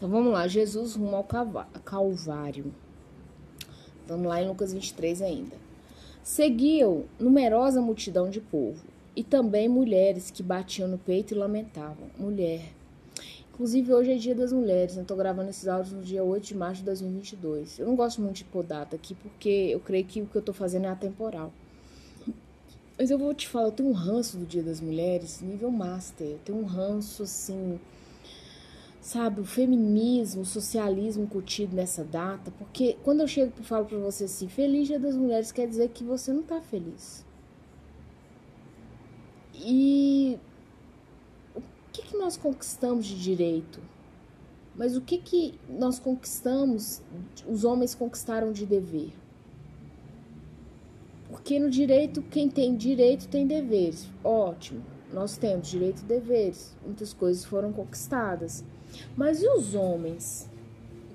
Então vamos lá, Jesus rumo ao Calvário. Vamos lá em Lucas 23 ainda. Seguiam numerosa multidão de povo e também mulheres que batiam no peito e lamentavam. Mulher. Inclusive, hoje é dia das mulheres, eu tô gravando esses áudios no dia 8 de março de 2022. Eu não gosto muito de pôr data aqui porque eu creio que o que eu tô fazendo é atemporal. Mas eu vou te falar, eu tenho um ranço do Dia das Mulheres, nível master. Eu tenho um ranço, assim, sabe, o feminismo, o socialismo incutido nessa data, porque quando eu chego e falo para você assim, feliz dia das mulheres, quer dizer que você não tá feliz. E o que, que nós conquistamos de direito? Mas o que, que nós conquistamos, os homens conquistaram de dever? Porque no direito, quem tem direito tem deveres. Ótimo, nós temos direito e deveres. Muitas coisas foram conquistadas. Mas e os homens?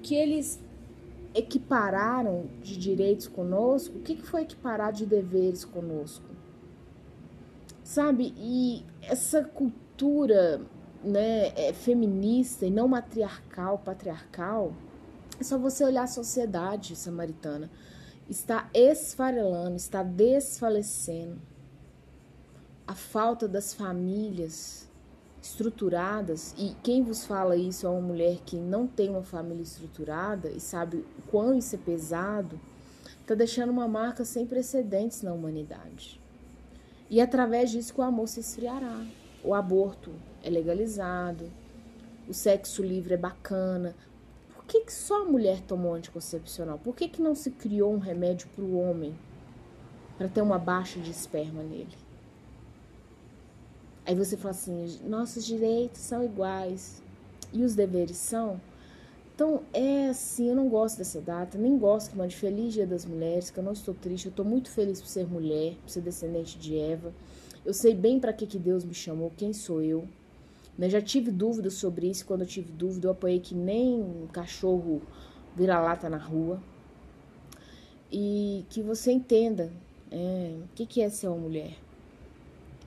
Que eles equipararam de direitos conosco? O que, foi equiparado de deveres conosco? Sabe? E essa cultura né, é, feminista e não matriarcal, patriarcal, é só você olhar a sociedade samaritana. Está esfarelando, está desfalecendo. A falta das famílias estruturadas, e quem vos fala isso é uma mulher que não tem uma família estruturada e sabe o quão isso é pesado, está deixando uma marca sem precedentes na humanidade. E através disso que o amor se esfriará. O aborto é legalizado, o sexo livre é bacana. Por que, que só a mulher tomou anticoncepcional? Por que, que não se criou um remédio para o homem para ter uma baixa de esperma nele? Aí você fala assim: nossos direitos são iguais e os deveres são. Então é assim, eu não gosto dessa data, nem gosto que mande Feliz Dia das Mulheres, que eu não estou triste, eu estou muito feliz por ser mulher, por ser descendente de Eva. Eu sei bem para que, que Deus me chamou, quem sou eu. Né? Já tive dúvidas sobre isso, quando eu tive dúvida, eu apoiei que nem um cachorro vira-lata na rua. E que você entenda é, o que, que é ser uma mulher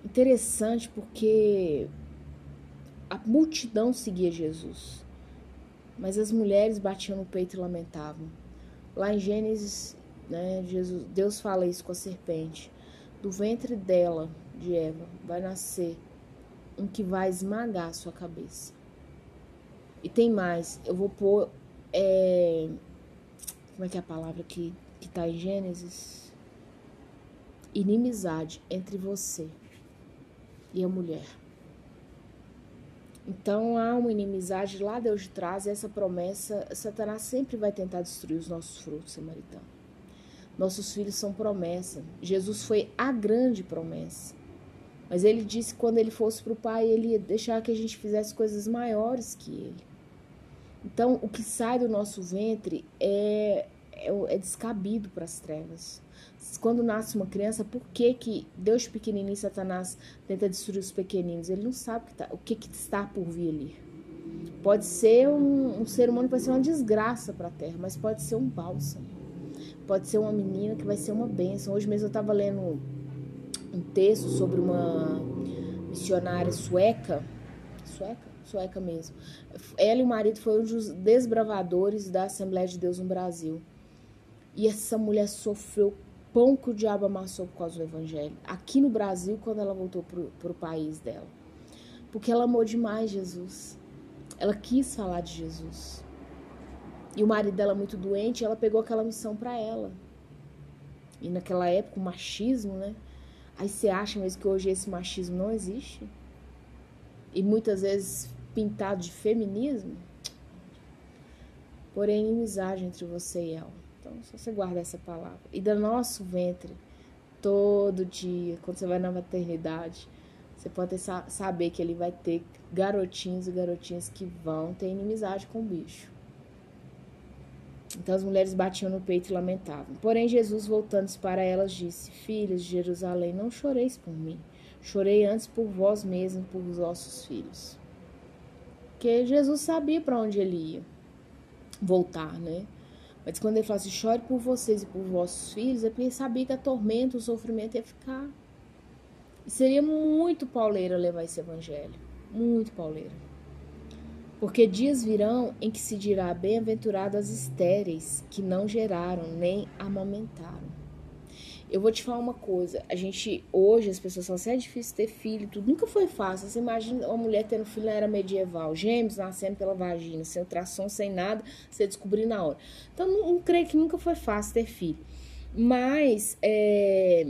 interessante porque a multidão seguia Jesus, mas as mulheres batiam no peito e lamentavam. Lá em Gênesis, né, Jesus, Deus fala isso com a serpente: do ventre dela, de Eva, vai nascer um que vai esmagar a sua cabeça. E tem mais, eu vou pôr. É, como é que é a palavra que está em Gênesis? Inimizade entre você e a mulher. Então há uma inimizade lá Deus de trás, e essa promessa, Satanás sempre vai tentar destruir os nossos frutos, samaritano. Nossos filhos são promessa. Jesus foi a grande promessa. Mas ele disse que quando ele fosse para o Pai, ele ia deixar que a gente fizesse coisas maiores que ele. Então, o que sai do nosso ventre é, é, é descabido para as trevas quando nasce uma criança, por que, que Deus pequenininho Satanás tenta destruir os pequeninos? Ele não sabe que tá, o que, que está por vir ali. Pode ser um, um ser humano que vai ser uma desgraça para a terra, mas pode ser um bálsamo. Pode ser uma menina que vai ser uma bênção. Hoje mesmo eu estava lendo um texto sobre uma missionária sueca, sueca? Sueca mesmo. Ela e o marido foram dos desbravadores da Assembleia de Deus no Brasil. E essa mulher sofreu pão que o diabo amassou por causa do evangelho. Aqui no Brasil, quando ela voltou para o país dela. Porque ela amou demais Jesus. Ela quis falar de Jesus. E o marido dela muito doente, ela pegou aquela missão para ela. E naquela época, o machismo, né? Aí você acha mesmo que hoje esse machismo não existe? E muitas vezes pintado de feminismo? Porém, inimizade entre você e ela. Então, você guarda essa palavra. E do nosso ventre, todo dia, quando você vai na maternidade, você pode ter, saber que ele vai ter garotinhos e garotinhas que vão ter inimizade com o bicho. Então as mulheres batiam no peito e lamentavam. Porém, Jesus, voltando-se para elas, disse: Filhas de Jerusalém, não choreis por mim. Chorei antes por vós mesmos, por vossos filhos. Porque Jesus sabia para onde ele ia voltar, né? Mas quando ele fala assim, chore por vocês e por vossos filhos, é porque ele sabia que a tormenta, o sofrimento ia ficar. E seria muito pauleira levar esse evangelho. Muito pauleira. Porque dias virão em que se dirá bem-aventuradas as estéreis, que não geraram nem amamentaram. Eu vou te falar uma coisa, a gente, hoje as pessoas falam assim, é difícil ter filho, tudo, nunca foi fácil, você imagina uma mulher tendo filho na era medieval, gêmeos nascendo pela vagina, sem ultrassom, sem nada, você descobrir na hora. Então, não, não creio que nunca foi fácil ter filho. Mas, é,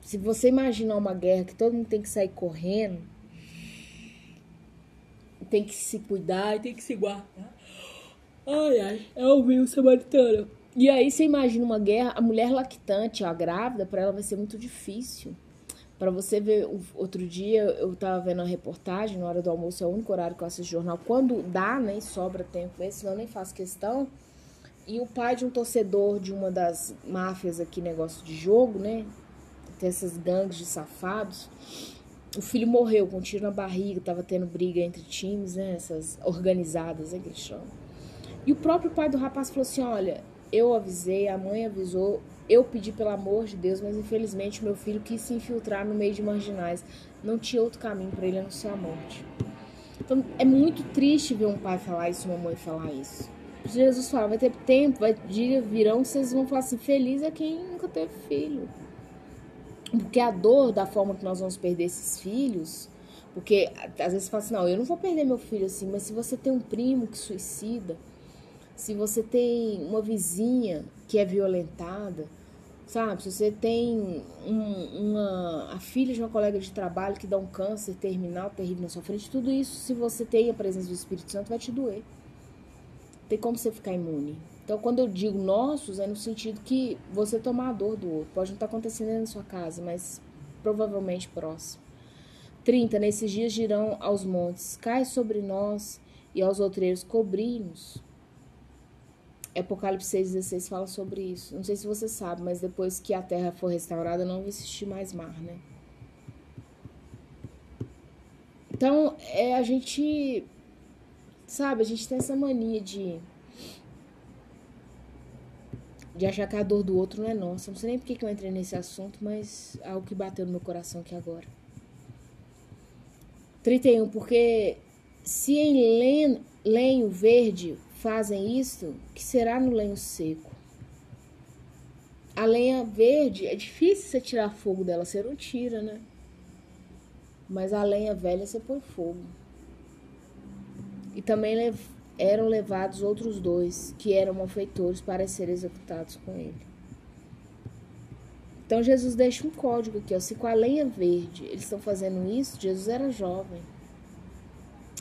se você imaginar uma guerra que todo mundo tem que sair correndo, tem que se cuidar e tem que se guardar. Ai, ai, é o meu samaritano. E aí você imagina uma guerra, a mulher lactante, a grávida, para ela vai ser muito difícil. Para você ver, outro dia eu tava vendo uma reportagem, na hora do almoço, é o único horário que eu assisto jornal, quando dá, né, e sobra tempo, senão eu nem faço questão. E o pai de um torcedor de uma das máfias aqui, negócio de jogo, né, tem essas gangues de safados, o filho morreu com um tiro na barriga, tava tendo briga entre times, né, essas organizadas, né, que eles chamam. E o próprio pai do rapaz falou assim, olha, eu avisei, a mãe avisou, eu pedi pelo amor de Deus, mas infelizmente meu filho quis se infiltrar no meio de marginais. Não tinha outro caminho para ele a não ser a morte. Então é muito triste ver um pai falar isso, uma mãe falar isso. Jesus fala, vai ter tempo, vai dia virão, vocês vão falar assim, feliz é quem nunca teve filho. Porque a dor da forma que nós vamos perder esses filhos, porque às vezes você fala assim, não, eu não vou perder meu filho assim, mas se você tem um primo que suicida, se você tem uma vizinha que é violentada, sabe? Se você tem um, uma, a filha de uma colega de trabalho que dá um câncer terminal terrível na sua frente, tudo isso, se você tem a presença do Espírito Santo, vai te doer. Tem como você ficar imune. Então, quando eu digo nossos, é no sentido que você tomar a dor do outro. Pode não estar acontecendo na sua casa, mas provavelmente próximo. 30. Nesses dias dirão aos montes: Cai sobre nós, e aos outreiros cobrimos. Apocalipse 6,16 fala sobre isso. Não sei se você sabe, mas depois que a terra for restaurada, não existir mais mar, né? Então, é, a gente. Sabe, a gente tem essa mania de. De achar que a dor do outro não é nossa. Não sei nem por que eu entrei nesse assunto, mas é algo que bateu no meu coração aqui agora. 31. Porque se em lenho verde fazem isso, que será no lenho seco. A lenha verde é difícil você tirar fogo dela, você não tira, né? Mas a lenha velha você põe fogo. E também lev eram levados outros dois, que eram malfeitores, para serem executados com ele. Então Jesus deixa um código aqui, ó. Se com a lenha verde eles estão fazendo isso, Jesus era jovem.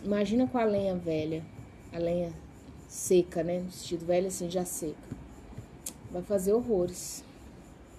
Imagina com a lenha velha, a lenha seca, né? No sentido velho assim, já seca. Vai fazer horrores.